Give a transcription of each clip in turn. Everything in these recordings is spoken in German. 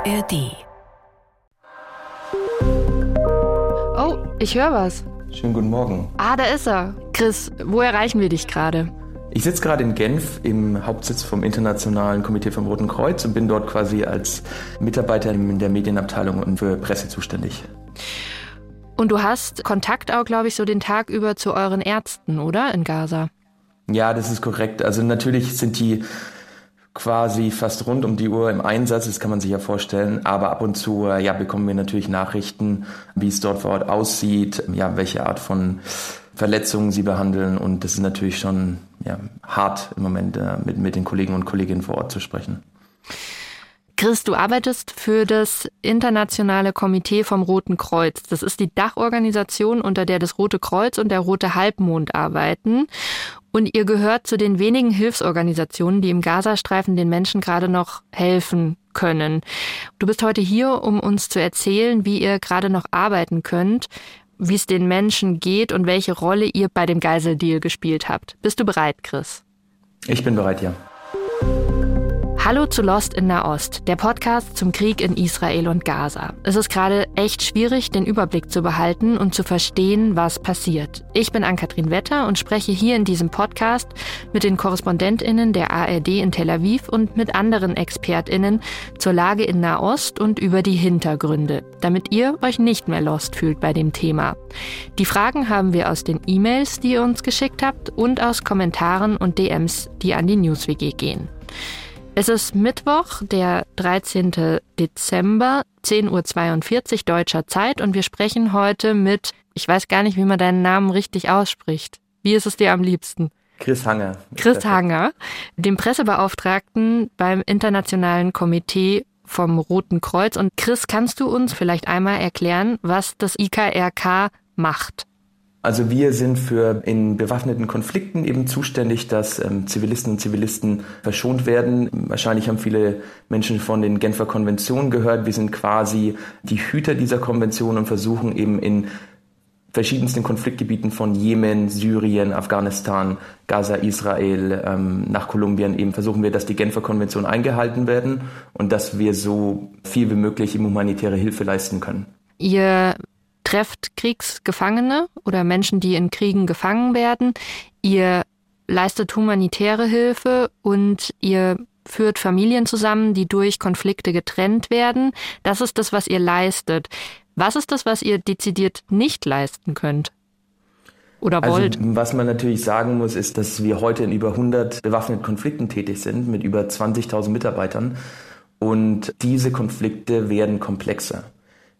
ARD. Oh, ich höre was. Schönen guten Morgen. Ah, da ist er. Chris, wo erreichen wir dich gerade? Ich sitze gerade in Genf im Hauptsitz vom Internationalen Komitee vom Roten Kreuz und bin dort quasi als Mitarbeiter in der Medienabteilung und für Presse zuständig. Und du hast Kontakt auch, glaube ich, so den Tag über zu euren Ärzten, oder? In Gaza. Ja, das ist korrekt. Also natürlich sind die quasi fast rund um die Uhr im Einsatz, das kann man sich ja vorstellen. Aber ab und zu äh, ja, bekommen wir natürlich Nachrichten, wie es dort vor Ort aussieht, ja, welche Art von Verletzungen sie behandeln. Und das ist natürlich schon ja, hart im Moment äh, mit, mit den Kollegen und Kolleginnen vor Ort zu sprechen. Chris, du arbeitest für das Internationale Komitee vom Roten Kreuz. Das ist die Dachorganisation, unter der das Rote Kreuz und der Rote Halbmond arbeiten. Und ihr gehört zu den wenigen Hilfsorganisationen, die im Gazastreifen den Menschen gerade noch helfen können. Du bist heute hier, um uns zu erzählen, wie ihr gerade noch arbeiten könnt, wie es den Menschen geht und welche Rolle ihr bei dem Geiseldeal gespielt habt. Bist du bereit, Chris? Ich bin bereit, ja. Hallo zu Lost in Nahost, der Podcast zum Krieg in Israel und Gaza. Es ist gerade echt schwierig, den Überblick zu behalten und zu verstehen, was passiert. Ich bin Ann-Kathrin Wetter und spreche hier in diesem Podcast mit den KorrespondentInnen der ARD in Tel Aviv und mit anderen ExpertInnen zur Lage in Nahost und über die Hintergründe, damit ihr euch nicht mehr lost fühlt bei dem Thema. Die Fragen haben wir aus den E-Mails, die ihr uns geschickt habt und aus Kommentaren und DMs, die an die NewsWG gehen. Es ist Mittwoch, der 13. Dezember, 10.42 Uhr deutscher Zeit und wir sprechen heute mit, ich weiß gar nicht, wie man deinen Namen richtig ausspricht. Wie ist es dir am liebsten? Chris Hanger. Chris Hanger, dem Pressebeauftragten beim Internationalen Komitee vom Roten Kreuz. Und Chris, kannst du uns vielleicht einmal erklären, was das IKRK macht? Also wir sind für in bewaffneten Konflikten eben zuständig, dass ähm, Zivilisten und Zivilisten verschont werden. Wahrscheinlich haben viele Menschen von den Genfer Konventionen gehört. Wir sind quasi die Hüter dieser Konvention und versuchen eben in verschiedensten Konfliktgebieten von Jemen, Syrien, Afghanistan, Gaza, Israel, ähm, nach Kolumbien eben versuchen wir, dass die Genfer Konvention eingehalten werden und dass wir so viel wie möglich humanitäre Hilfe leisten können. Ihr trefft Kriegsgefangene oder Menschen, die in Kriegen gefangen werden. Ihr leistet humanitäre Hilfe und ihr führt Familien zusammen, die durch Konflikte getrennt werden. Das ist das, was ihr leistet. Was ist das, was ihr dezidiert nicht leisten könnt? Oder also, wollt? Was man natürlich sagen muss, ist, dass wir heute in über 100 bewaffneten Konflikten tätig sind mit über 20.000 Mitarbeitern. Und diese Konflikte werden komplexer.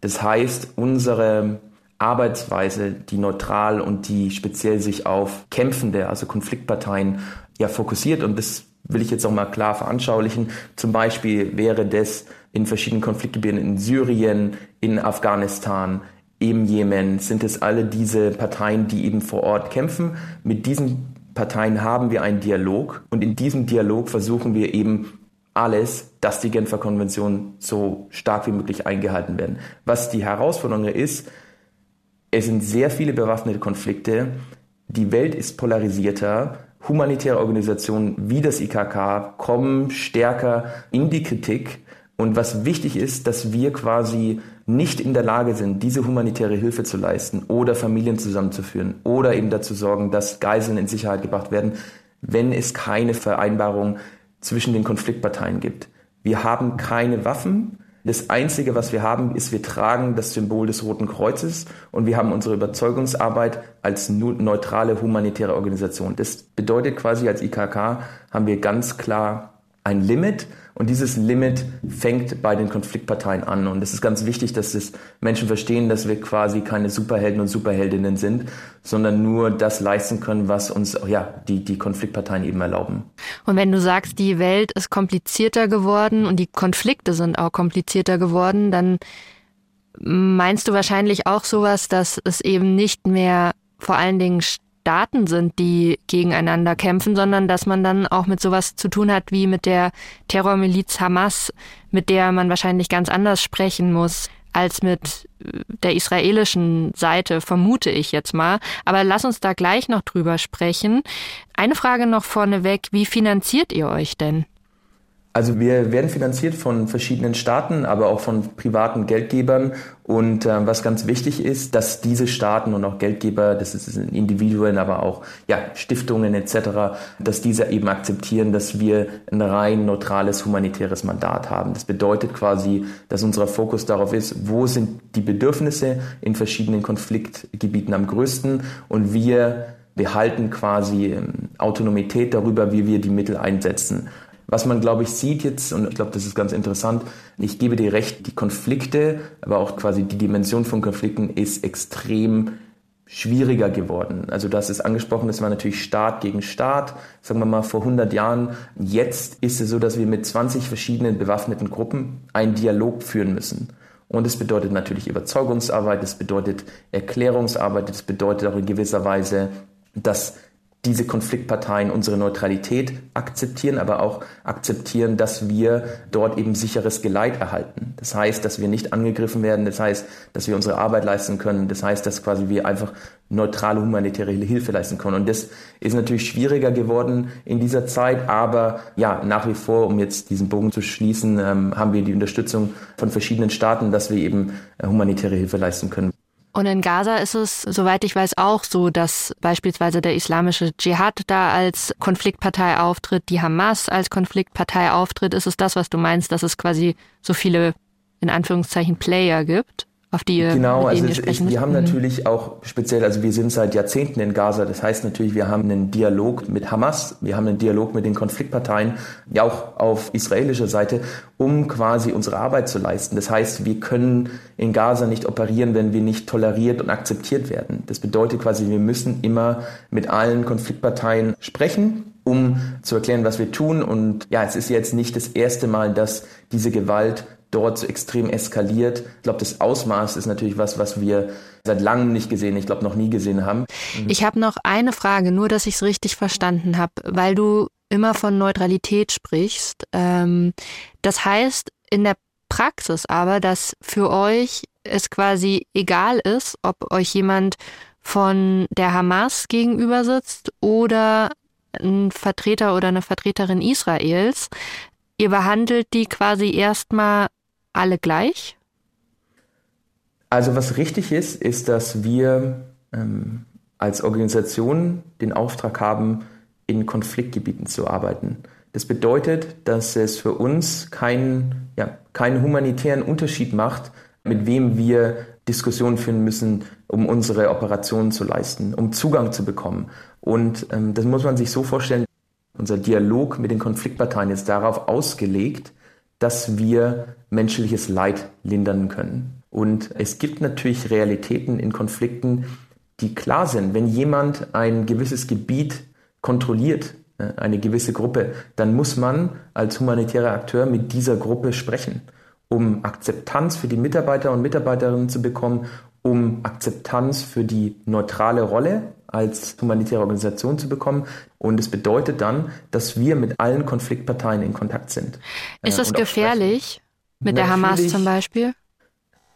Das heißt, unsere Arbeitsweise, die neutral und die speziell sich auf kämpfende, also Konfliktparteien, ja fokussiert und das will ich jetzt auch mal klar veranschaulichen. Zum Beispiel wäre das in verschiedenen Konfliktgebieten in Syrien, in Afghanistan, im Jemen, sind es alle diese Parteien, die eben vor Ort kämpfen. Mit diesen Parteien haben wir einen Dialog und in diesem Dialog versuchen wir eben alles, dass die Genfer Konvention so stark wie möglich eingehalten werden. Was die Herausforderung ist, es sind sehr viele bewaffnete Konflikte, die Welt ist polarisierter, humanitäre Organisationen wie das IKK kommen stärker in die Kritik. Und was wichtig ist, dass wir quasi nicht in der Lage sind, diese humanitäre Hilfe zu leisten oder Familien zusammenzuführen oder eben dazu sorgen, dass Geiseln in Sicherheit gebracht werden, wenn es keine Vereinbarung zwischen den Konfliktparteien gibt. Wir haben keine Waffen. Das Einzige, was wir haben, ist, wir tragen das Symbol des Roten Kreuzes und wir haben unsere Überzeugungsarbeit als neutrale humanitäre Organisation. Das bedeutet quasi, als IKK haben wir ganz klar ein Limit und dieses Limit fängt bei den Konfliktparteien an. Und es ist ganz wichtig, dass es Menschen verstehen, dass wir quasi keine Superhelden und Superheldinnen sind, sondern nur das leisten können, was uns ja, die, die Konfliktparteien eben erlauben. Und wenn du sagst, die Welt ist komplizierter geworden und die Konflikte sind auch komplizierter geworden, dann meinst du wahrscheinlich auch sowas, dass es eben nicht mehr vor allen Dingen Staaten sind, die gegeneinander kämpfen, sondern dass man dann auch mit sowas zu tun hat wie mit der Terrormiliz Hamas, mit der man wahrscheinlich ganz anders sprechen muss als mit der israelischen Seite, vermute ich jetzt mal. Aber lass uns da gleich noch drüber sprechen. Eine Frage noch vorneweg, wie finanziert ihr euch denn? Also wir werden finanziert von verschiedenen Staaten, aber auch von privaten Geldgebern. Und äh, was ganz wichtig ist, dass diese Staaten und auch Geldgeber, das sind Individuen, aber auch ja, Stiftungen etc., dass diese eben akzeptieren, dass wir ein rein neutrales humanitäres Mandat haben. Das bedeutet quasi, dass unser Fokus darauf ist, wo sind die Bedürfnisse in verschiedenen Konfliktgebieten am größten und wir behalten quasi ähm, Autonomität darüber, wie wir die Mittel einsetzen. Was man, glaube ich, sieht jetzt, und ich glaube, das ist ganz interessant, ich gebe dir recht, die Konflikte, aber auch quasi die Dimension von Konflikten ist extrem schwieriger geworden. Also das ist angesprochen, das war natürlich Staat gegen Staat, sagen wir mal vor 100 Jahren. Jetzt ist es so, dass wir mit 20 verschiedenen bewaffneten Gruppen einen Dialog führen müssen. Und es bedeutet natürlich Überzeugungsarbeit, es bedeutet Erklärungsarbeit, es bedeutet auch in gewisser Weise, dass diese Konfliktparteien unsere Neutralität akzeptieren, aber auch akzeptieren, dass wir dort eben sicheres Geleit erhalten. Das heißt, dass wir nicht angegriffen werden, das heißt, dass wir unsere Arbeit leisten können, das heißt, dass quasi wir einfach neutrale humanitäre Hilfe leisten können. Und das ist natürlich schwieriger geworden in dieser Zeit, aber ja, nach wie vor, um jetzt diesen Bogen zu schließen, ähm, haben wir die Unterstützung von verschiedenen Staaten, dass wir eben äh, humanitäre Hilfe leisten können. Und in Gaza ist es, soweit ich weiß, auch so, dass beispielsweise der islamische Dschihad da als Konfliktpartei auftritt, die Hamas als Konfliktpartei auftritt. Ist es das, was du meinst, dass es quasi so viele, in Anführungszeichen, Player gibt? Auf die genau, also es, ich, wir haben mhm. natürlich auch speziell, also wir sind seit Jahrzehnten in Gaza. Das heißt natürlich, wir haben einen Dialog mit Hamas, wir haben einen Dialog mit den Konfliktparteien, ja auch auf israelischer Seite, um quasi unsere Arbeit zu leisten. Das heißt, wir können in Gaza nicht operieren, wenn wir nicht toleriert und akzeptiert werden. Das bedeutet quasi, wir müssen immer mit allen Konfliktparteien sprechen, um zu erklären, was wir tun. Und ja, es ist jetzt nicht das erste Mal, dass diese Gewalt dort extrem eskaliert. Ich glaube, das Ausmaß ist natürlich was, was wir seit langem nicht gesehen, ich glaube noch nie gesehen haben. Ich habe noch eine Frage, nur dass ich es richtig verstanden habe, weil du immer von Neutralität sprichst. Ähm, das heißt in der Praxis aber, dass für euch es quasi egal ist, ob euch jemand von der Hamas gegenüber sitzt oder ein Vertreter oder eine Vertreterin Israels. Ihr behandelt die quasi erstmal alle gleich? Also was richtig ist, ist, dass wir ähm, als Organisation den Auftrag haben, in Konfliktgebieten zu arbeiten. Das bedeutet, dass es für uns keinen, ja, keinen humanitären Unterschied macht, mit wem wir Diskussionen führen müssen, um unsere Operationen zu leisten, um Zugang zu bekommen. Und ähm, das muss man sich so vorstellen, unser Dialog mit den Konfliktparteien ist darauf ausgelegt, dass wir menschliches Leid lindern können. Und es gibt natürlich Realitäten in Konflikten, die klar sind. Wenn jemand ein gewisses Gebiet kontrolliert, äh, eine gewisse Gruppe, dann muss man als humanitärer Akteur mit dieser Gruppe sprechen, um Akzeptanz für die Mitarbeiter und Mitarbeiterinnen zu bekommen, um Akzeptanz für die neutrale Rolle als humanitäre Organisation zu bekommen. Und es bedeutet dann, dass wir mit allen Konfliktparteien in Kontakt sind. Ist das gefährlich mit der Hamas zum Beispiel?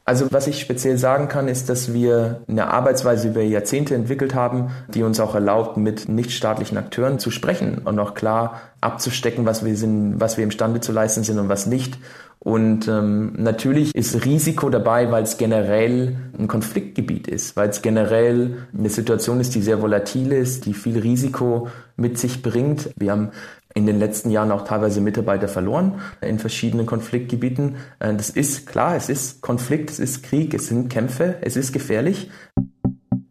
Also was ich speziell sagen kann, ist, dass wir eine Arbeitsweise über Jahrzehnte entwickelt haben, die uns auch erlaubt, mit nichtstaatlichen Akteuren zu sprechen und auch klar abzustecken, was wir sind, was wir imstande zu leisten sind und was nicht. Und ähm, natürlich ist Risiko dabei, weil es generell ein Konfliktgebiet ist, weil es generell eine Situation ist, die sehr volatil ist, die viel Risiko mit sich bringt. Wir haben in den letzten Jahren auch teilweise Mitarbeiter verloren in verschiedenen Konfliktgebieten. Äh, das ist klar, es ist Konflikt, es ist Krieg, es sind Kämpfe, es ist gefährlich.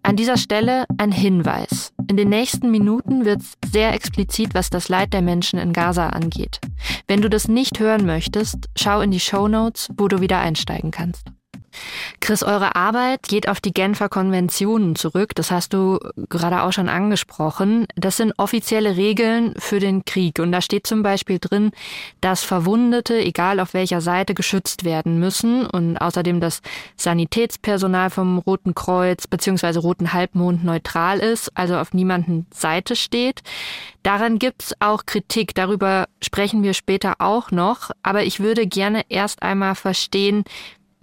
An dieser Stelle ein Hinweis. In den nächsten Minuten wird es sehr explizit, was das Leid der Menschen in Gaza angeht. Wenn du das nicht hören möchtest, schau in die Show Notes, wo du wieder einsteigen kannst. Chris, eure Arbeit geht auf die Genfer Konventionen zurück. Das hast du gerade auch schon angesprochen. Das sind offizielle Regeln für den Krieg. Und da steht zum Beispiel drin, dass Verwundete, egal auf welcher Seite, geschützt werden müssen. Und außerdem, dass Sanitätspersonal vom Roten Kreuz bzw. Roten Halbmond neutral ist, also auf niemanden Seite steht. Daran gibt's auch Kritik. Darüber sprechen wir später auch noch. Aber ich würde gerne erst einmal verstehen,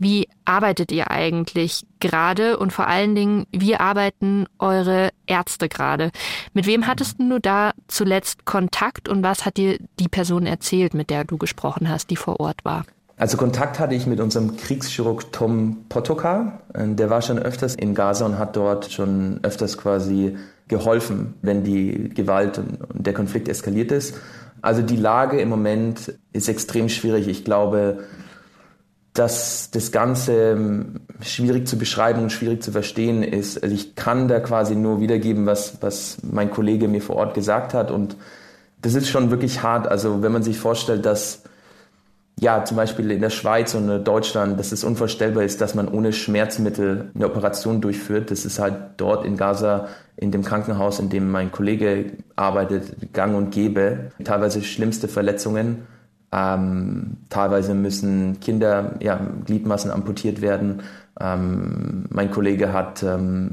Wie arbeitet ihr eigentlich gerade und vor allen Dingen, wie arbeiten eure Ärzte gerade? Mit wem hattest du da zuletzt Kontakt und was hat dir die Person erzählt, mit der du gesprochen hast, die vor Ort war? Also Kontakt hatte ich mit unserem Kriegschirurg Tom Potoka. Der war schon öfters in Gaza und hat dort schon öfters quasi geholfen, wenn die Gewalt und der Konflikt eskaliert ist. Also die Lage im Moment ist extrem schwierig. Ich glaube, dass das Ganze ähm, schwierig zu beschreiben und schwierig zu verstehen ist. Also ich kann da quasi nur wiedergeben, was, was mein Kollege mir vor Ort gesagt hat. Und das ist schon wirklich hart. Also wenn man sich vorstellt, dass ja, zum Beispiel in der Schweiz und in Deutschland, dass es unvorstellbar ist, dass man ohne Schmerzmittel eine Operation durchführt. Das ist halt dort in Gaza, in dem Krankenhaus, in dem mein Kollege arbeitet, gang und gäbe. Teilweise schlimmste Verletzungen. Ähm, teilweise müssen Kinder, ja, Gliedmassen amputiert werden. Ähm, mein Kollege hat ähm,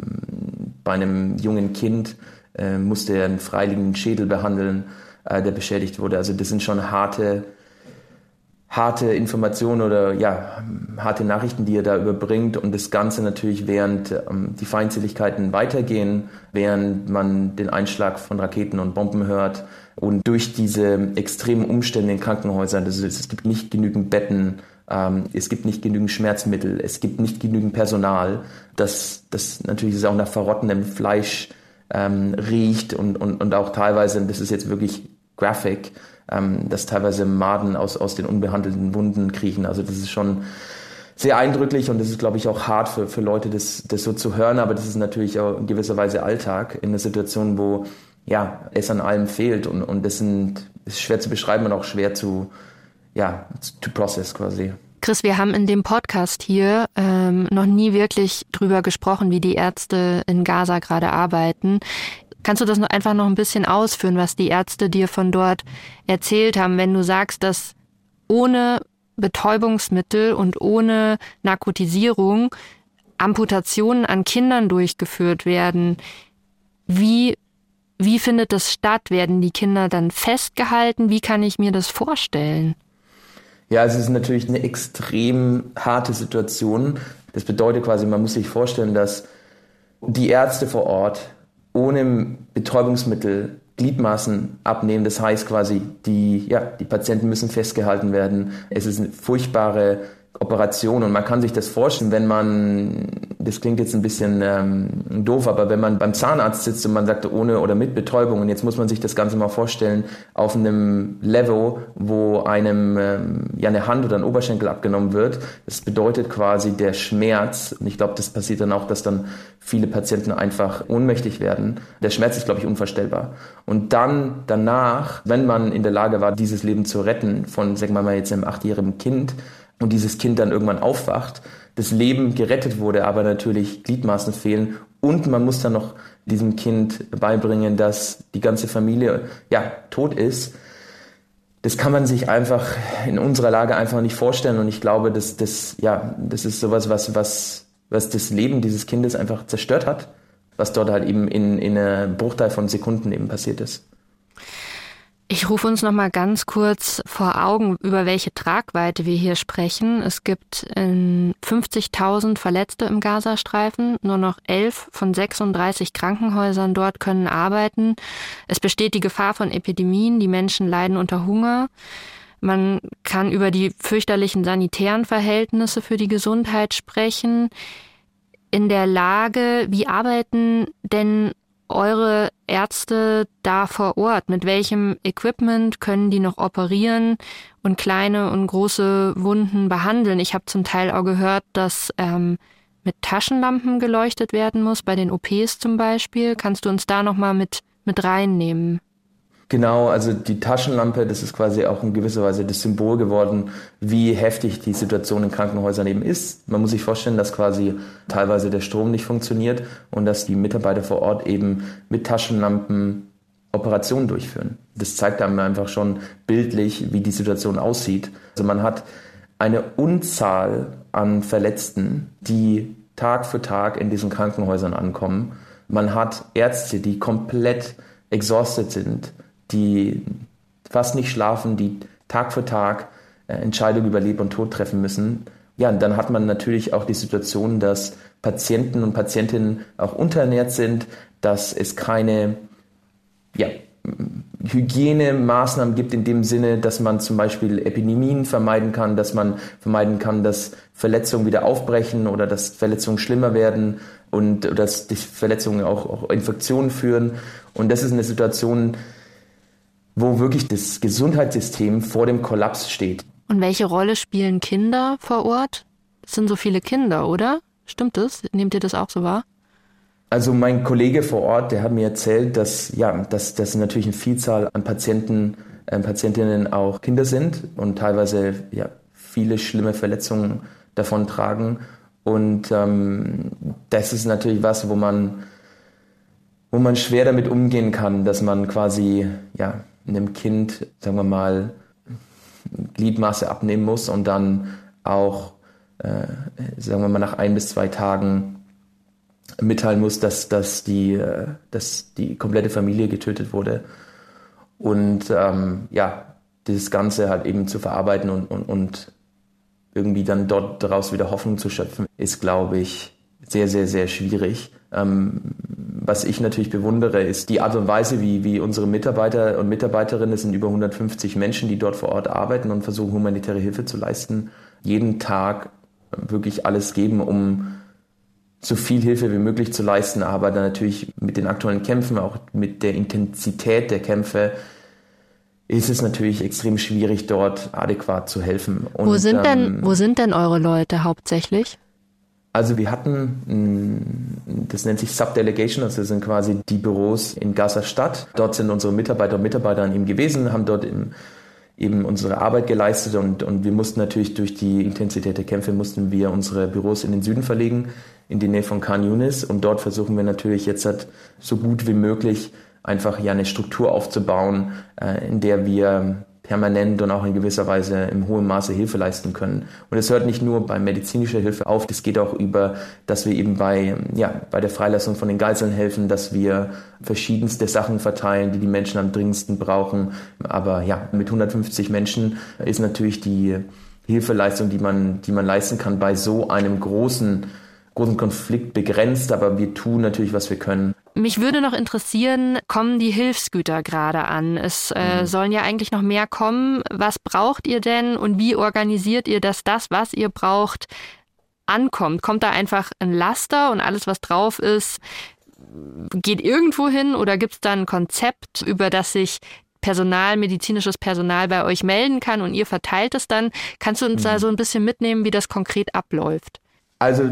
bei einem jungen Kind, äh, musste er einen freiliegenden Schädel behandeln, äh, der beschädigt wurde. Also das sind schon harte harte Informationen oder ja, harte Nachrichten, die er da überbringt und das Ganze natürlich während ähm, die Feindseligkeiten weitergehen, während man den Einschlag von Raketen und Bomben hört und durch diese extremen Umstände in Krankenhäusern, das ist, es gibt nicht genügend Betten, ähm, es gibt nicht genügend Schmerzmittel, es gibt nicht genügend Personal, das, das natürlich ist auch nach verrottendem Fleisch ähm, riecht und, und, und auch teilweise, das ist jetzt wirklich graphic, ähm, dass teilweise Maden aus, aus den unbehandelten Wunden kriechen. Also das ist schon sehr eindrücklich und das ist, glaube ich, auch hart für, für Leute, das, das so zu hören, aber das ist natürlich auch in gewisser Weise Alltag in einer Situation, wo ja, es an allem fehlt und, und das sind, ist schwer zu beschreiben und auch schwer zu, ja, to process quasi. Chris, wir haben in dem Podcast hier ähm, noch nie wirklich drüber gesprochen, wie die Ärzte in Gaza gerade arbeiten. Kannst du das noch einfach noch ein bisschen ausführen, was die Ärzte dir von dort erzählt haben, wenn du sagst, dass ohne Betäubungsmittel und ohne Narkotisierung Amputationen an Kindern durchgeführt werden? Wie wie findet das statt? Werden die Kinder dann festgehalten? Wie kann ich mir das vorstellen? Ja, es ist natürlich eine extrem harte Situation. Das bedeutet quasi, man muss sich vorstellen, dass die Ärzte vor Ort ohne Betäubungsmittel Gliedmaßen abnehmen. Das heißt quasi, die, ja, die Patienten müssen festgehalten werden. Es ist eine furchtbare Operation und man kann sich das vorstellen, wenn man, das klingt jetzt ein bisschen ähm, doof, aber wenn man beim Zahnarzt sitzt und man sagt ohne oder mit Betäubung und jetzt muss man sich das Ganze mal vorstellen auf einem Level, wo einem ähm, ja eine Hand oder ein Oberschenkel abgenommen wird. Das bedeutet quasi der Schmerz und ich glaube, das passiert dann auch, dass dann viele Patienten einfach ohnmächtig werden. Der Schmerz ist, glaube ich, unvorstellbar. Und dann danach, wenn man in der Lage war, dieses Leben zu retten von, sagen wir mal jetzt einem achtjährigen Kind, und dieses Kind dann irgendwann aufwacht, das Leben gerettet wurde, aber natürlich Gliedmaßen fehlen und man muss dann noch diesem Kind beibringen, dass die ganze Familie ja tot ist. Das kann man sich einfach in unserer Lage einfach nicht vorstellen und ich glaube, dass das ja, das ist sowas, was was was das Leben dieses Kindes einfach zerstört hat, was dort halt eben in in einem Bruchteil von Sekunden eben passiert ist. Ich rufe uns noch mal ganz kurz vor Augen, über welche Tragweite wir hier sprechen. Es gibt 50.000 Verletzte im Gazastreifen. Nur noch 11 von 36 Krankenhäusern dort können arbeiten. Es besteht die Gefahr von Epidemien. Die Menschen leiden unter Hunger. Man kann über die fürchterlichen sanitären Verhältnisse für die Gesundheit sprechen. In der Lage, wie arbeiten denn eure Ärzte da vor Ort? Mit welchem Equipment können die noch operieren und kleine und große Wunden behandeln? Ich habe zum Teil auch gehört, dass ähm, mit Taschenlampen geleuchtet werden muss, bei den OPs zum Beispiel. Kannst du uns da nochmal mit, mit reinnehmen? Genau, also die Taschenlampe, das ist quasi auch in gewisser Weise das Symbol geworden, wie heftig die Situation in Krankenhäusern eben ist. Man muss sich vorstellen, dass quasi teilweise der Strom nicht funktioniert und dass die Mitarbeiter vor Ort eben mit Taschenlampen Operationen durchführen. Das zeigt einem einfach schon bildlich, wie die Situation aussieht. Also man hat eine Unzahl an Verletzten, die Tag für Tag in diesen Krankenhäusern ankommen. Man hat Ärzte, die komplett exhausted sind die fast nicht schlafen, die Tag für Tag äh, Entscheidungen über Leben und Tod treffen müssen. ja, dann hat man natürlich auch die Situation, dass Patienten und Patientinnen auch unterernährt sind, dass es keine ja, Hygienemaßnahmen gibt in dem Sinne, dass man zum Beispiel Epidemien vermeiden kann, dass man vermeiden kann, dass Verletzungen wieder aufbrechen oder dass Verletzungen schlimmer werden und dass die Verletzungen auch, auch Infektionen führen. Und das ist eine Situation, wo wirklich das Gesundheitssystem vor dem Kollaps steht. Und welche Rolle spielen Kinder vor Ort? Es sind so viele Kinder, oder? Stimmt das? Nehmt ihr das auch so wahr? Also mein Kollege vor Ort, der hat mir erzählt, dass ja, dass, dass natürlich eine Vielzahl an Patienten, äh, Patientinnen auch Kinder sind und teilweise ja viele schlimme Verletzungen davon tragen. Und ähm, das ist natürlich was, wo man, wo man schwer damit umgehen kann, dass man quasi ja einem Kind, sagen wir mal, Gliedmaße abnehmen muss und dann auch, äh, sagen wir mal, nach ein bis zwei Tagen mitteilen muss, dass, dass, die, äh, dass die komplette Familie getötet wurde. Und ähm, ja, dieses Ganze halt eben zu verarbeiten und, und, und irgendwie dann dort daraus wieder Hoffnung zu schöpfen, ist, glaube ich, sehr, sehr, sehr schwierig. Ähm, was ich natürlich bewundere, ist die Art und Weise, wie, wie unsere Mitarbeiter und Mitarbeiterinnen, es sind über 150 Menschen, die dort vor Ort arbeiten und versuchen, humanitäre Hilfe zu leisten, jeden Tag wirklich alles geben, um so viel Hilfe wie möglich zu leisten, aber dann natürlich mit den aktuellen Kämpfen, auch mit der Intensität der Kämpfe, ist es natürlich extrem schwierig, dort adäquat zu helfen. Und, wo sind denn, ähm, wo sind denn eure Leute hauptsächlich? Also wir hatten, das nennt sich Subdelegation, also das sind quasi die Büros in Gaza Stadt. Dort sind unsere Mitarbeiter und Mitarbeiter eben gewesen, haben dort eben unsere Arbeit geleistet und, und wir mussten natürlich durch die Intensität der Kämpfe mussten wir unsere Büros in den Süden verlegen in die Nähe von Khan Yunis und dort versuchen wir natürlich jetzt halt so gut wie möglich einfach ja eine Struktur aufzubauen, äh, in der wir permanent und auch in gewisser Weise im hohen Maße Hilfe leisten können. Und es hört nicht nur bei medizinischer Hilfe auf, das geht auch über, dass wir eben bei, ja, bei der Freilassung von den Geiseln helfen, dass wir verschiedenste Sachen verteilen, die die Menschen am dringendsten brauchen. Aber ja, mit 150 Menschen ist natürlich die Hilfeleistung, die man, die man leisten kann, bei so einem großen großen Konflikt begrenzt, aber wir tun natürlich, was wir können. Mich würde noch interessieren, kommen die Hilfsgüter gerade an? Es äh, mhm. sollen ja eigentlich noch mehr kommen. Was braucht ihr denn und wie organisiert ihr, dass das, was ihr braucht, ankommt? Kommt da einfach ein Laster und alles, was drauf ist, geht irgendwo hin oder gibt es da ein Konzept, über das sich Personal, medizinisches Personal bei euch melden kann und ihr verteilt es dann? Kannst du uns mhm. da so ein bisschen mitnehmen, wie das konkret abläuft? Also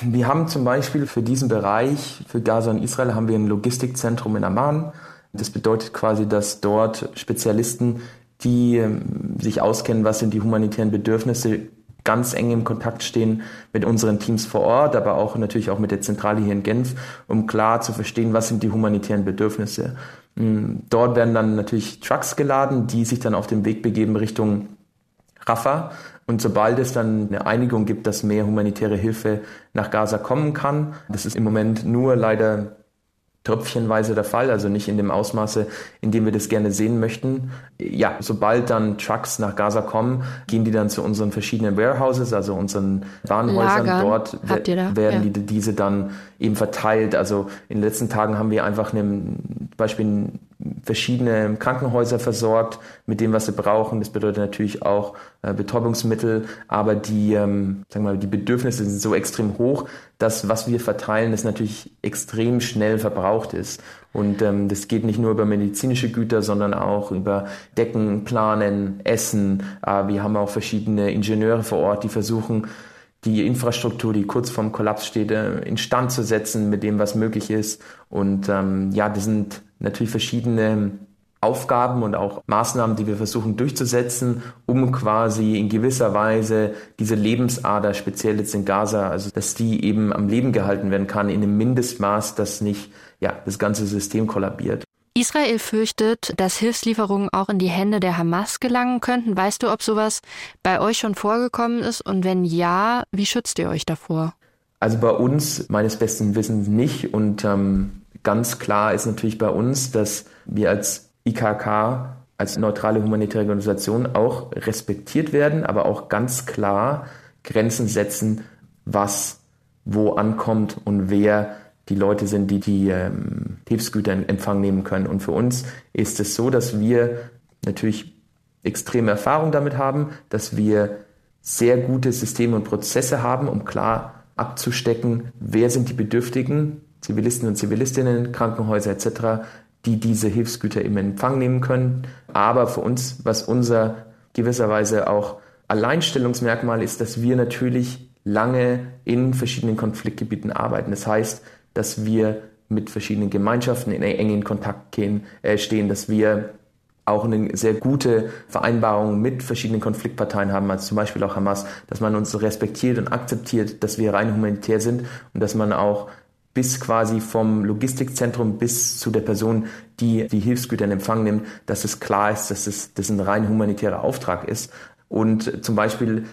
wir haben zum Beispiel für diesen Bereich, für Gaza und Israel, haben wir ein Logistikzentrum in Amman. Das bedeutet quasi, dass dort Spezialisten, die ähm, sich auskennen, was sind die humanitären Bedürfnisse, ganz eng im Kontakt stehen mit unseren Teams vor Ort, aber auch natürlich auch mit der Zentrale hier in Genf, um klar zu verstehen, was sind die humanitären Bedürfnisse. Mm, dort werden dann natürlich Trucks geladen, die sich dann auf den Weg begeben Richtung Rafah. Und sobald es dann eine Einigung gibt, dass mehr humanitäre Hilfe nach Gaza kommen kann, das ist im Moment nur leider tröpfchenweise der Fall, also nicht in dem Ausmaße, in dem wir das gerne sehen möchten. Ja, sobald dann Trucks nach Gaza kommen, gehen die dann zu unseren verschiedenen Warehouses, also unseren Warenhäusern. Lagern. Dort werden ja. die, diese dann eben verteilt. Also in den letzten Tagen haben wir einfach ein Beispiel verschiedene Krankenhäuser versorgt mit dem, was sie brauchen. Das bedeutet natürlich auch äh, Betäubungsmittel, aber die, ähm, sagen wir mal, die Bedürfnisse sind so extrem hoch, dass was wir verteilen, das natürlich extrem schnell verbraucht ist. Und ähm, das geht nicht nur über medizinische Güter, sondern auch über Decken, Planen, Essen. Äh, wir haben auch verschiedene Ingenieure vor Ort, die versuchen, die Infrastruktur, die kurz vorm Kollaps steht, äh, instand zu setzen mit dem, was möglich ist. Und ähm, ja, das sind natürlich verschiedene Aufgaben und auch Maßnahmen, die wir versuchen durchzusetzen, um quasi in gewisser Weise diese Lebensader, speziell jetzt in Gaza, also dass die eben am Leben gehalten werden kann in einem Mindestmaß, dass nicht ja, das ganze System kollabiert. Israel fürchtet, dass Hilfslieferungen auch in die Hände der Hamas gelangen könnten. Weißt du, ob sowas bei euch schon vorgekommen ist? Und wenn ja, wie schützt ihr euch davor? Also bei uns meines besten Wissens nicht. Und ähm, ganz klar ist natürlich bei uns, dass wir als IKK, als neutrale humanitäre Organisation auch respektiert werden, aber auch ganz klar Grenzen setzen, was wo ankommt und wer die Leute sind, die die ähm, Hilfsgüter in Empfang nehmen können. Und für uns ist es so, dass wir natürlich extreme Erfahrung damit haben, dass wir sehr gute Systeme und Prozesse haben, um klar abzustecken, wer sind die Bedürftigen, Zivilisten und Zivilistinnen, Krankenhäuser etc., die diese Hilfsgüter im Empfang nehmen können. Aber für uns, was unser gewisserweise auch Alleinstellungsmerkmal ist, dass wir natürlich lange in verschiedenen Konfliktgebieten arbeiten. Das heißt, dass wir mit verschiedenen Gemeinschaften in engen Kontakt gehen, äh, stehen, dass wir auch eine sehr gute Vereinbarung mit verschiedenen Konfliktparteien haben, als zum Beispiel auch Hamas, dass man uns respektiert und akzeptiert, dass wir rein humanitär sind und dass man auch bis quasi vom Logistikzentrum bis zu der Person, die die Hilfsgüter in Empfang nimmt, dass es klar ist, dass es das ein rein humanitärer Auftrag ist. Und zum Beispiel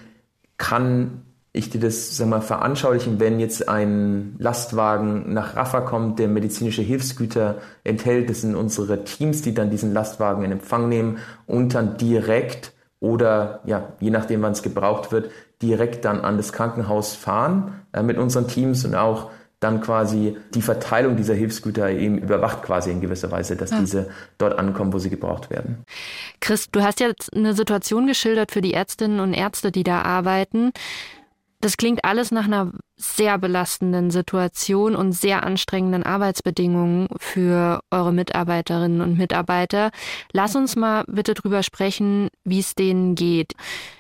kann ich dir das sag mal, veranschaulichen, wenn jetzt ein Lastwagen nach Rafah kommt, der medizinische Hilfsgüter enthält. Das sind unsere Teams, die dann diesen Lastwagen in Empfang nehmen und dann direkt oder ja, je nachdem, wann es gebraucht wird, direkt dann an das Krankenhaus fahren äh, mit unseren Teams und auch dann quasi die Verteilung dieser Hilfsgüter eben überwacht quasi in gewisser Weise, dass ja. diese dort ankommen, wo sie gebraucht werden. Chris, du hast jetzt eine Situation geschildert für die Ärztinnen und Ärzte, die da arbeiten. Das klingt alles nach einer sehr belastenden Situation und sehr anstrengenden Arbeitsbedingungen für eure Mitarbeiterinnen und Mitarbeiter. Lass uns mal bitte drüber sprechen, wie es denen geht.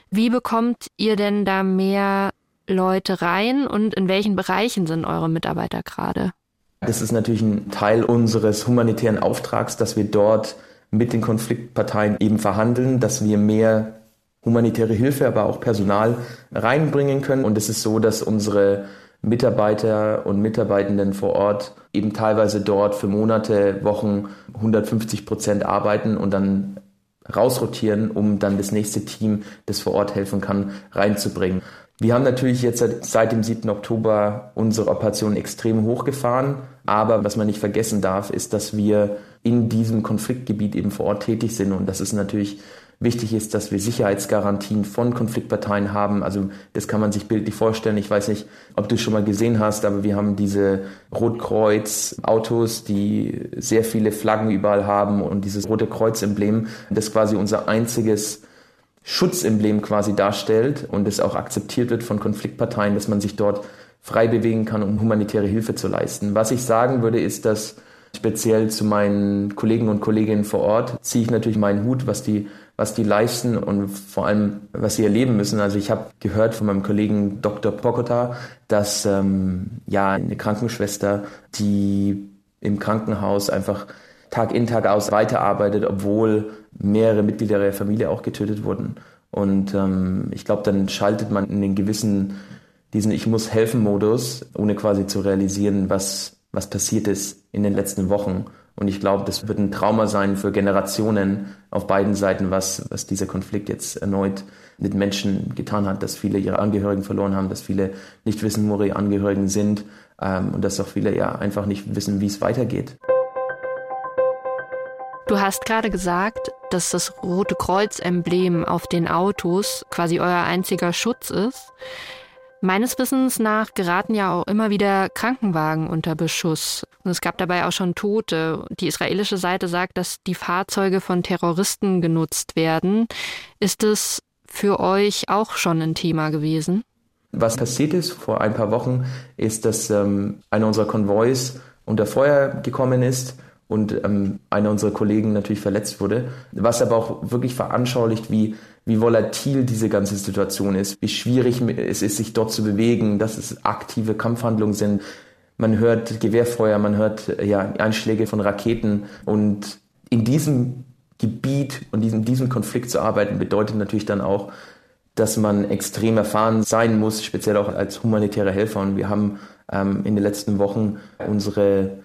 Wie bekommt ihr denn da mehr Leute rein und in welchen Bereichen sind eure Mitarbeiter gerade? Das ist natürlich ein Teil unseres humanitären Auftrags, dass wir dort mit den Konfliktparteien eben verhandeln, dass wir mehr humanitäre Hilfe, aber auch Personal reinbringen können. Und es ist so, dass unsere Mitarbeiter und Mitarbeitenden vor Ort eben teilweise dort für Monate, Wochen 150 Prozent arbeiten und dann rausrotieren, um dann das nächste Team, das vor Ort helfen kann, reinzubringen. Wir haben natürlich jetzt seit, seit dem 7. Oktober unsere Operation extrem hochgefahren. Aber was man nicht vergessen darf, ist, dass wir in diesem Konfliktgebiet eben vor Ort tätig sind. Und das ist natürlich Wichtig ist, dass wir Sicherheitsgarantien von Konfliktparteien haben. Also das kann man sich bildlich vorstellen. Ich weiß nicht, ob du es schon mal gesehen hast, aber wir haben diese Rotkreuz-Autos, die sehr viele Flaggen überall haben und dieses Rote Kreuz-Emblem, das quasi unser einziges Schutzemblem quasi darstellt und es auch akzeptiert wird von Konfliktparteien, dass man sich dort frei bewegen kann, um humanitäre Hilfe zu leisten. Was ich sagen würde, ist, dass speziell zu meinen Kollegen und Kolleginnen vor Ort ziehe ich natürlich meinen Hut, was die was die leisten und vor allem, was sie erleben müssen. Also ich habe gehört von meinem Kollegen Dr. Pokota, dass ähm, ja eine Krankenschwester, die im Krankenhaus einfach Tag in, Tag aus weiterarbeitet, obwohl mehrere Mitglieder der Familie auch getötet wurden. Und ähm, ich glaube, dann schaltet man in den gewissen, diesen Ich muss helfen Modus, ohne quasi zu realisieren, was, was passiert ist in den letzten Wochen. Und ich glaube, das wird ein Trauma sein für Generationen auf beiden Seiten, was, was dieser Konflikt jetzt erneut mit Menschen getan hat, dass viele ihre Angehörigen verloren haben, dass viele nicht wissen, wo ihre Angehörigen sind ähm, und dass auch viele ja einfach nicht wissen, wie es weitergeht. Du hast gerade gesagt, dass das Rote Kreuz-Emblem auf den Autos quasi euer einziger Schutz ist. Meines Wissens nach geraten ja auch immer wieder Krankenwagen unter Beschuss. Und es gab dabei auch schon Tote. Die israelische Seite sagt, dass die Fahrzeuge von Terroristen genutzt werden. Ist es für euch auch schon ein Thema gewesen? Was passiert ist vor ein paar Wochen, ist, dass ähm, einer unserer Konvois unter Feuer gekommen ist und ähm, einer unserer Kollegen natürlich verletzt wurde. Was aber auch wirklich veranschaulicht, wie wie volatil diese ganze Situation ist, wie schwierig es ist, sich dort zu bewegen, dass es aktive Kampfhandlungen sind. Man hört Gewehrfeuer, man hört ja, Einschläge von Raketen und in diesem Gebiet und in diesem Konflikt zu arbeiten bedeutet natürlich dann auch, dass man extrem erfahren sein muss, speziell auch als humanitäre Helfer. Und wir haben ähm, in den letzten Wochen unsere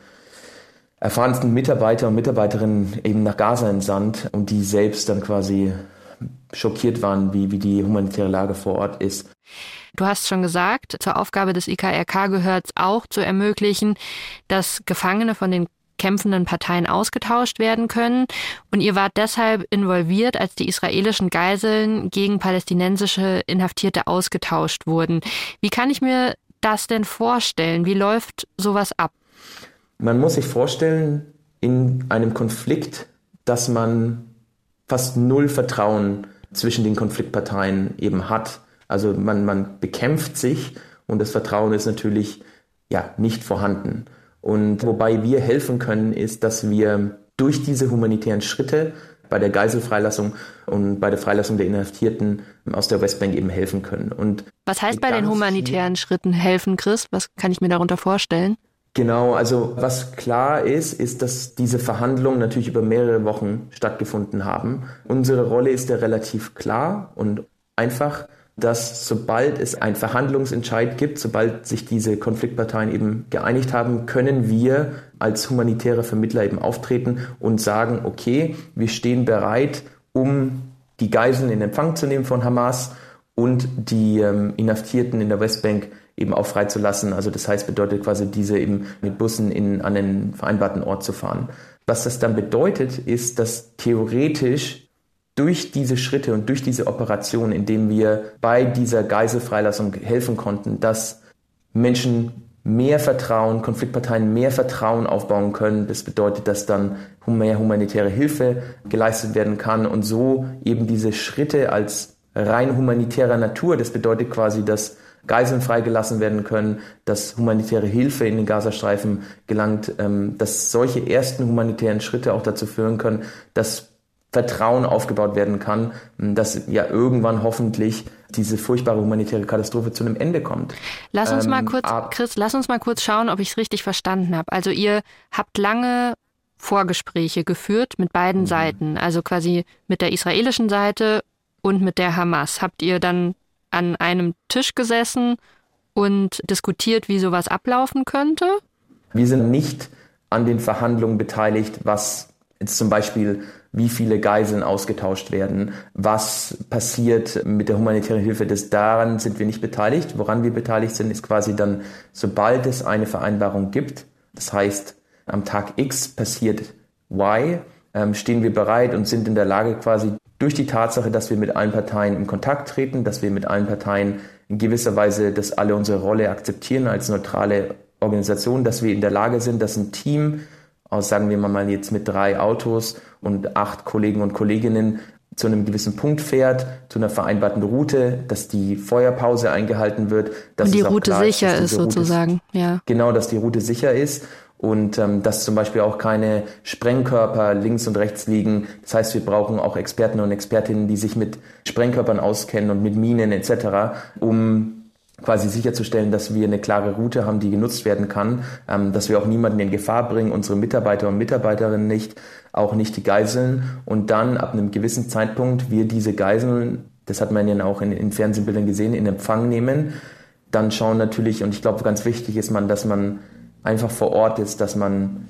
erfahrensten Mitarbeiter und Mitarbeiterinnen eben nach Gaza entsandt und die selbst dann quasi schockiert waren, wie, wie die humanitäre Lage vor Ort ist. Du hast schon gesagt, zur Aufgabe des IKRK gehört es auch zu ermöglichen, dass Gefangene von den kämpfenden Parteien ausgetauscht werden können. Und ihr wart deshalb involviert, als die israelischen Geiseln gegen palästinensische Inhaftierte ausgetauscht wurden. Wie kann ich mir das denn vorstellen? Wie läuft sowas ab? Man muss sich vorstellen, in einem Konflikt, dass man fast null Vertrauen zwischen den Konfliktparteien eben hat. Also man, man bekämpft sich und das Vertrauen ist natürlich ja nicht vorhanden. Und wobei wir helfen können, ist, dass wir durch diese humanitären Schritte bei der Geiselfreilassung und bei der Freilassung der Inhaftierten aus der Westbank eben helfen können. Und Was heißt bei den humanitären Schritten helfen, Chris? Was kann ich mir darunter vorstellen? Genau, also was klar ist, ist, dass diese Verhandlungen natürlich über mehrere Wochen stattgefunden haben. Unsere Rolle ist ja relativ klar und einfach, dass sobald es einen Verhandlungsentscheid gibt, sobald sich diese Konfliktparteien eben geeinigt haben, können wir als humanitäre Vermittler eben auftreten und sagen, okay, wir stehen bereit, um die Geiseln in Empfang zu nehmen von Hamas und die ähm, Inhaftierten in der Westbank eben auch freizulassen. Also das heißt, bedeutet quasi diese eben mit Bussen in, an den vereinbarten Ort zu fahren. Was das dann bedeutet, ist, dass theoretisch durch diese Schritte und durch diese Operation, indem wir bei dieser Geiselfreilassung helfen konnten, dass Menschen mehr Vertrauen, Konfliktparteien mehr Vertrauen aufbauen können. Das bedeutet, dass dann mehr humanitäre Hilfe geleistet werden kann und so eben diese Schritte als rein humanitärer Natur, das bedeutet quasi, dass Geiseln freigelassen werden können, dass humanitäre Hilfe in den Gazastreifen gelangt, ähm, dass solche ersten humanitären Schritte auch dazu führen können, dass Vertrauen aufgebaut werden kann, ähm, dass ja irgendwann hoffentlich diese furchtbare humanitäre Katastrophe zu einem Ende kommt. Lass uns ähm, mal kurz, Chris, lass uns mal kurz schauen, ob ich es richtig verstanden habe. Also ihr habt lange Vorgespräche geführt mit beiden mhm. Seiten, also quasi mit der israelischen Seite und mit der Hamas. Habt ihr dann an einem Tisch gesessen und diskutiert, wie sowas ablaufen könnte? Wir sind nicht an den Verhandlungen beteiligt, was jetzt zum Beispiel wie viele Geiseln ausgetauscht werden, was passiert mit der humanitären Hilfe, das daran sind wir nicht beteiligt. Woran wir beteiligt sind, ist quasi dann, sobald es eine Vereinbarung gibt, das heißt, am Tag X passiert Y, ähm, stehen wir bereit und sind in der Lage, quasi durch die Tatsache, dass wir mit allen Parteien in Kontakt treten, dass wir mit allen Parteien in gewisser Weise, dass alle unsere Rolle akzeptieren als neutrale Organisation, dass wir in der Lage sind, dass ein Team aus, sagen wir mal jetzt mit drei Autos und acht Kollegen und Kolleginnen zu einem gewissen Punkt fährt, zu einer vereinbarten Route, dass die Feuerpause eingehalten wird. Dass und die Route sicher ist, ist sozusagen, Route, ja. Genau, dass die Route sicher ist und ähm, dass zum Beispiel auch keine Sprengkörper links und rechts liegen. Das heißt, wir brauchen auch Experten und Expertinnen, die sich mit Sprengkörpern auskennen und mit Minen etc., um quasi sicherzustellen, dass wir eine klare Route haben, die genutzt werden kann, ähm, dass wir auch niemanden in Gefahr bringen, unsere Mitarbeiter und Mitarbeiterinnen nicht, auch nicht die Geiseln und dann ab einem gewissen Zeitpunkt wir diese Geiseln, das hat man ja auch in, in Fernsehbildern gesehen, in Empfang nehmen, dann schauen natürlich, und ich glaube, ganz wichtig ist man, dass man einfach vor Ort ist, dass man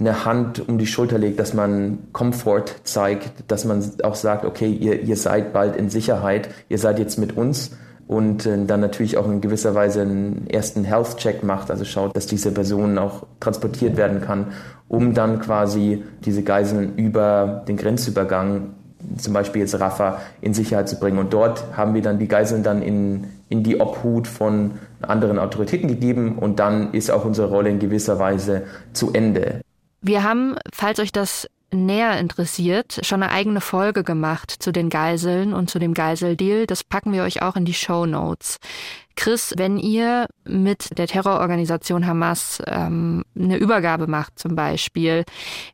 eine Hand um die Schulter legt, dass man Komfort zeigt, dass man auch sagt, okay, ihr, ihr seid bald in Sicherheit, ihr seid jetzt mit uns und äh, dann natürlich auch in gewisser Weise einen ersten Health-Check macht, also schaut, dass diese Person auch transportiert werden kann, um dann quasi diese Geiseln über den Grenzübergang, zum Beispiel jetzt Rafah, in Sicherheit zu bringen. Und dort haben wir dann die Geiseln dann in, in die Obhut von anderen Autoritäten gegeben und dann ist auch unsere Rolle in gewisser Weise zu Ende. Wir haben, falls euch das näher interessiert, schon eine eigene Folge gemacht zu den Geiseln und zu dem Geiseldeal. Das packen wir euch auch in die Show Notes. Chris, wenn ihr mit der Terrororganisation Hamas ähm, eine Übergabe macht zum Beispiel,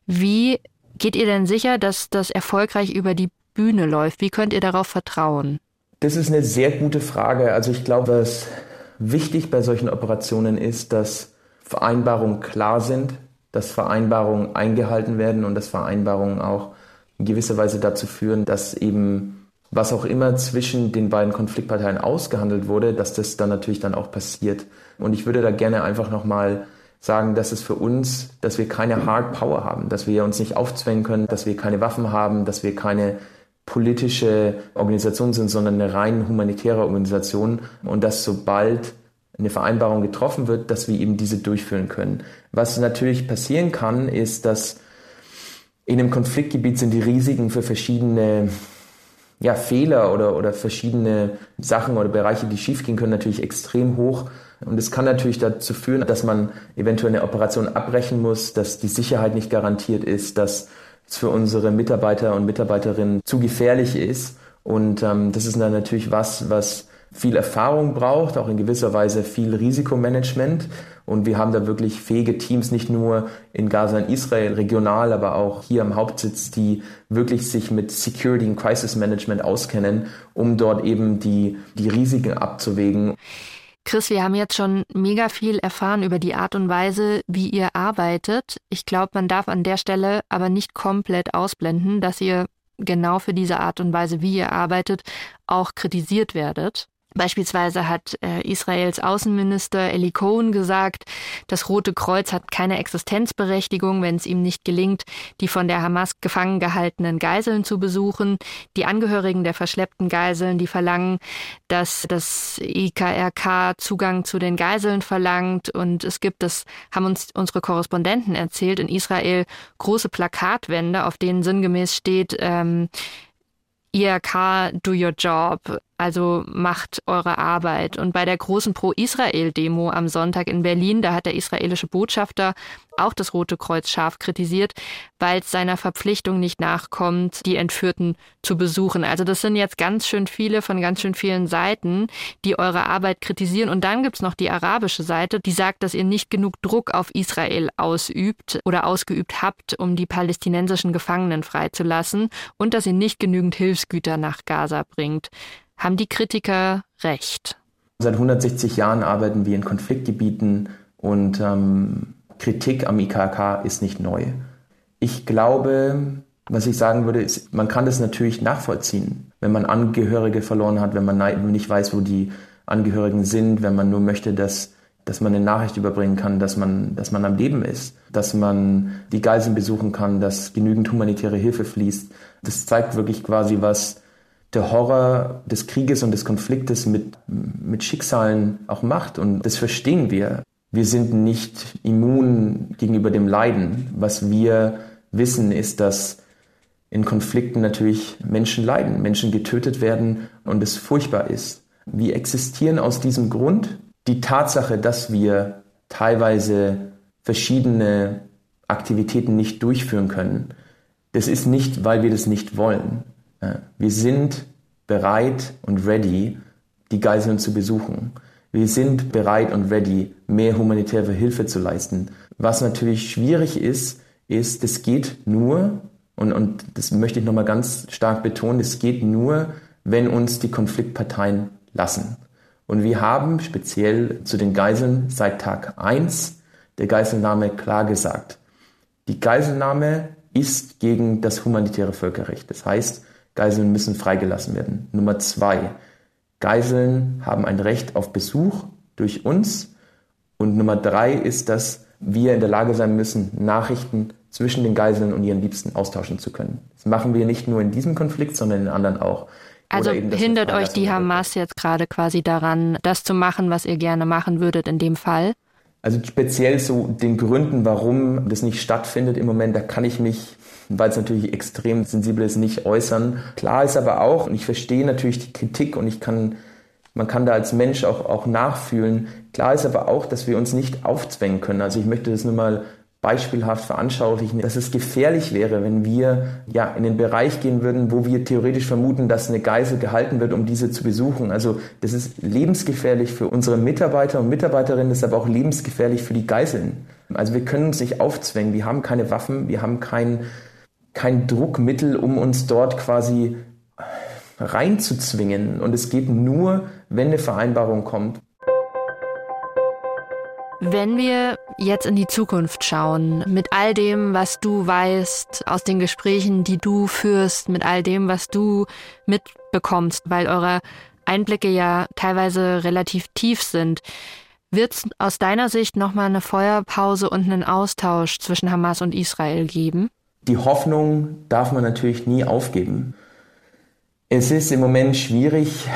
wie geht ihr denn sicher, dass das erfolgreich über die Bühne läuft? Wie könnt ihr darauf vertrauen? Das ist eine sehr gute Frage. Also ich glaube, was wichtig bei solchen Operationen ist, dass Vereinbarungen klar sind, dass Vereinbarungen eingehalten werden und dass Vereinbarungen auch in gewisser Weise dazu führen, dass eben was auch immer zwischen den beiden Konfliktparteien ausgehandelt wurde, dass das dann natürlich dann auch passiert. Und ich würde da gerne einfach nochmal sagen, dass es für uns, dass wir keine Hard Power haben, dass wir uns nicht aufzwängen können, dass wir keine Waffen haben, dass wir keine politische Organisation sind, sondern eine rein humanitäre Organisation und dass sobald eine Vereinbarung getroffen wird, dass wir eben diese durchführen können. Was natürlich passieren kann, ist, dass in einem Konfliktgebiet sind die Risiken für verschiedene ja, Fehler oder, oder verschiedene Sachen oder Bereiche, die schiefgehen können, natürlich extrem hoch. Und es kann natürlich dazu führen, dass man eventuell eine Operation abbrechen muss, dass die Sicherheit nicht garantiert ist, dass für unsere Mitarbeiter und Mitarbeiterinnen zu gefährlich ist. Und ähm, das ist dann natürlich was, was viel Erfahrung braucht, auch in gewisser Weise viel Risikomanagement. Und wir haben da wirklich fähige Teams, nicht nur in Gaza und Israel regional, aber auch hier am Hauptsitz, die wirklich sich mit Security und Crisis Management auskennen, um dort eben die, die Risiken abzuwägen. Chris, wir haben jetzt schon mega viel erfahren über die Art und Weise, wie ihr arbeitet. Ich glaube, man darf an der Stelle aber nicht komplett ausblenden, dass ihr genau für diese Art und Weise, wie ihr arbeitet, auch kritisiert werdet. Beispielsweise hat äh, Israels Außenminister Eli Cohen gesagt, das Rote Kreuz hat keine Existenzberechtigung, wenn es ihm nicht gelingt, die von der Hamas gefangen gehaltenen Geiseln zu besuchen. Die Angehörigen der verschleppten Geiseln, die verlangen, dass das IKRK Zugang zu den Geiseln verlangt. Und es gibt, das haben uns unsere Korrespondenten erzählt, in Israel große Plakatwände, auf denen sinngemäß steht, ähm, IRK, do your job, also macht eure Arbeit. Und bei der großen Pro-Israel-Demo am Sonntag in Berlin, da hat der israelische Botschafter auch das Rote Kreuz scharf kritisiert, weil es seiner Verpflichtung nicht nachkommt, die Entführten zu besuchen. Also das sind jetzt ganz schön viele von ganz schön vielen Seiten, die eure Arbeit kritisieren. Und dann gibt's noch die arabische Seite, die sagt, dass ihr nicht genug Druck auf Israel ausübt oder ausgeübt habt, um die palästinensischen Gefangenen freizulassen und dass ihr nicht genügend Hilfsgüter nach Gaza bringt. Haben die Kritiker recht? Seit 160 Jahren arbeiten wir in Konfliktgebieten und ähm, Kritik am IKK ist nicht neu. Ich glaube, was ich sagen würde, ist, man kann das natürlich nachvollziehen, wenn man Angehörige verloren hat, wenn man nicht weiß, wo die Angehörigen sind, wenn man nur möchte, dass, dass man eine Nachricht überbringen kann, dass man, dass man am Leben ist, dass man die Geiseln besuchen kann, dass genügend humanitäre Hilfe fließt. Das zeigt wirklich quasi, was der Horror des Krieges und des Konfliktes mit, mit Schicksalen auch macht. Und das verstehen wir wir sind nicht immun gegenüber dem Leiden. Was wir wissen, ist, dass in Konflikten natürlich Menschen leiden, Menschen getötet werden und es furchtbar ist. Wir existieren aus diesem Grund. Die Tatsache, dass wir teilweise verschiedene Aktivitäten nicht durchführen können, das ist nicht, weil wir das nicht wollen. Wir sind bereit und ready, die Geiseln zu besuchen. Wir sind bereit und ready, mehr humanitäre Hilfe zu leisten. Was natürlich schwierig ist, ist, es geht nur, und, und das möchte ich nochmal ganz stark betonen, es geht nur, wenn uns die Konfliktparteien lassen. Und wir haben speziell zu den Geiseln seit Tag 1 der Geiselnahme klar gesagt. Die Geiselnahme ist gegen das humanitäre Völkerrecht. Das heißt, Geiseln müssen freigelassen werden. Nummer zwei, Geiseln haben ein Recht auf Besuch durch uns. Und Nummer drei ist, dass wir in der Lage sein müssen, Nachrichten zwischen den Geiseln und ihren Liebsten austauschen zu können. Das machen wir nicht nur in diesem Konflikt, sondern in anderen auch. Also eben, hindert euch die Hamas jetzt gerade quasi daran, das zu machen, was ihr gerne machen würdet in dem Fall? Also speziell zu den Gründen, warum das nicht stattfindet im Moment, da kann ich mich weil es natürlich extrem sensibel ist, nicht äußern. Klar ist aber auch, und ich verstehe natürlich die Kritik und ich kann, man kann da als Mensch auch, auch nachfühlen. Klar ist aber auch, dass wir uns nicht aufzwängen können. Also ich möchte das nur mal beispielhaft veranschaulichen, dass es gefährlich wäre, wenn wir ja in den Bereich gehen würden, wo wir theoretisch vermuten, dass eine Geisel gehalten wird, um diese zu besuchen. Also das ist lebensgefährlich für unsere Mitarbeiter und Mitarbeiterinnen, das ist aber auch lebensgefährlich für die Geiseln. Also wir können uns nicht aufzwängen, wir haben keine Waffen, wir haben kein kein Druckmittel, um uns dort quasi reinzuzwingen. Und es geht nur, wenn eine Vereinbarung kommt. Wenn wir jetzt in die Zukunft schauen, mit all dem, was du weißt, aus den Gesprächen, die du führst, mit all dem, was du mitbekommst, weil eure Einblicke ja teilweise relativ tief sind, wird es aus deiner Sicht nochmal eine Feuerpause und einen Austausch zwischen Hamas und Israel geben? Die Hoffnung darf man natürlich nie aufgeben. Es ist im Moment schwierig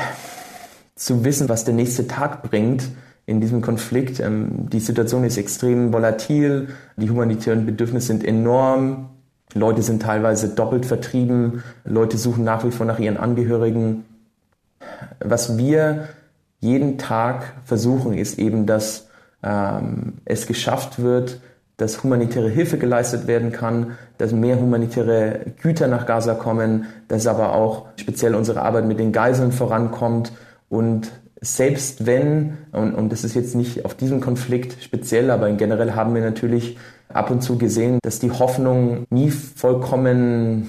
zu wissen, was der nächste Tag bringt in diesem Konflikt. Ähm, die Situation ist extrem volatil, die humanitären Bedürfnisse sind enorm, Leute sind teilweise doppelt vertrieben, Leute suchen nach wie vor nach ihren Angehörigen. Was wir jeden Tag versuchen, ist eben, dass ähm, es geschafft wird, dass humanitäre Hilfe geleistet werden kann, dass mehr humanitäre Güter nach Gaza kommen, dass aber auch speziell unsere Arbeit mit den Geiseln vorankommt und selbst wenn, und, und das ist jetzt nicht auf diesem Konflikt speziell, aber generell haben wir natürlich ab und zu gesehen, dass die Hoffnung nie vollkommen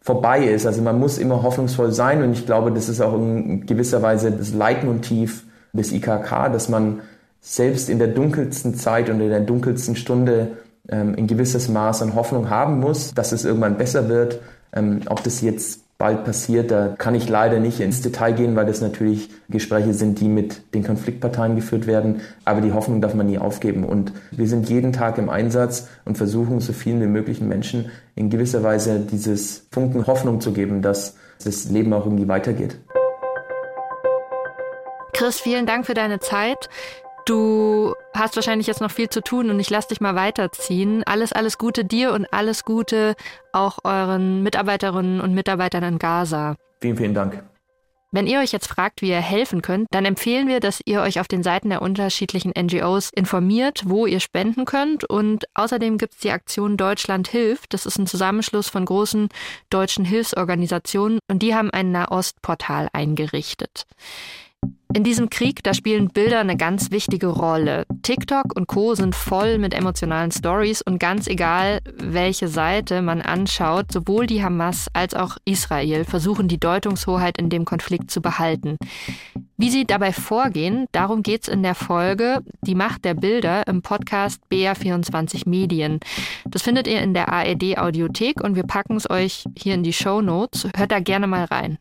vorbei ist. Also man muss immer hoffnungsvoll sein und ich glaube, das ist auch in gewisser Weise das Leitmotiv des IKK, dass man selbst in der dunkelsten Zeit und in der dunkelsten Stunde ähm, ein gewisses Maß an Hoffnung haben muss, dass es irgendwann besser wird. Ähm, ob das jetzt bald passiert, da kann ich leider nicht ins Detail gehen, weil das natürlich Gespräche sind, die mit den Konfliktparteien geführt werden. Aber die Hoffnung darf man nie aufgeben. Und wir sind jeden Tag im Einsatz und versuchen, so vielen wie möglichen Menschen in gewisser Weise dieses Funken Hoffnung zu geben, dass das Leben auch irgendwie weitergeht. Chris, vielen Dank für deine Zeit. Du hast wahrscheinlich jetzt noch viel zu tun und ich lasse dich mal weiterziehen. Alles, alles Gute dir und alles Gute auch euren Mitarbeiterinnen und Mitarbeitern in Gaza. Vielen, vielen Dank. Wenn ihr euch jetzt fragt, wie ihr helfen könnt, dann empfehlen wir, dass ihr euch auf den Seiten der unterschiedlichen NGOs informiert, wo ihr spenden könnt. Und außerdem gibt es die Aktion Deutschland hilft. Das ist ein Zusammenschluss von großen deutschen Hilfsorganisationen und die haben ein Nahostportal eingerichtet. In diesem Krieg, da spielen Bilder eine ganz wichtige Rolle. TikTok und Co sind voll mit emotionalen Stories und ganz egal, welche Seite man anschaut, sowohl die Hamas als auch Israel versuchen die Deutungshoheit in dem Konflikt zu behalten. Wie sie dabei vorgehen, darum geht es in der Folge Die Macht der Bilder im Podcast BR24 Medien. Das findet ihr in der ARD Audiothek und wir packen es euch hier in die Show Notes. Hört da gerne mal rein.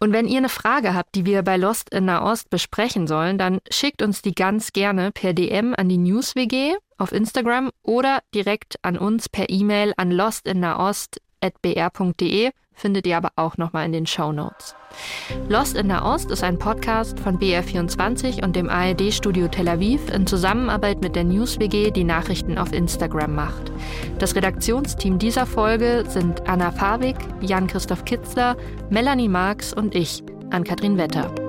Und wenn ihr eine Frage habt, die wir bei Lost in Nahost besprechen sollen, dann schickt uns die ganz gerne per DM an die NewsWG auf Instagram oder direkt an uns per E-Mail an lostinnahost.br.de findet ihr aber auch nochmal in den Show Notes. Lost in der Ost ist ein Podcast von BR24 und dem ARD-Studio Tel Aviv in Zusammenarbeit mit der NewsWG, die Nachrichten auf Instagram macht. Das Redaktionsteam dieser Folge sind Anna Fawig, Jan-Christoph Kitzler, Melanie Marx und ich, Ann-Kathrin Wetter.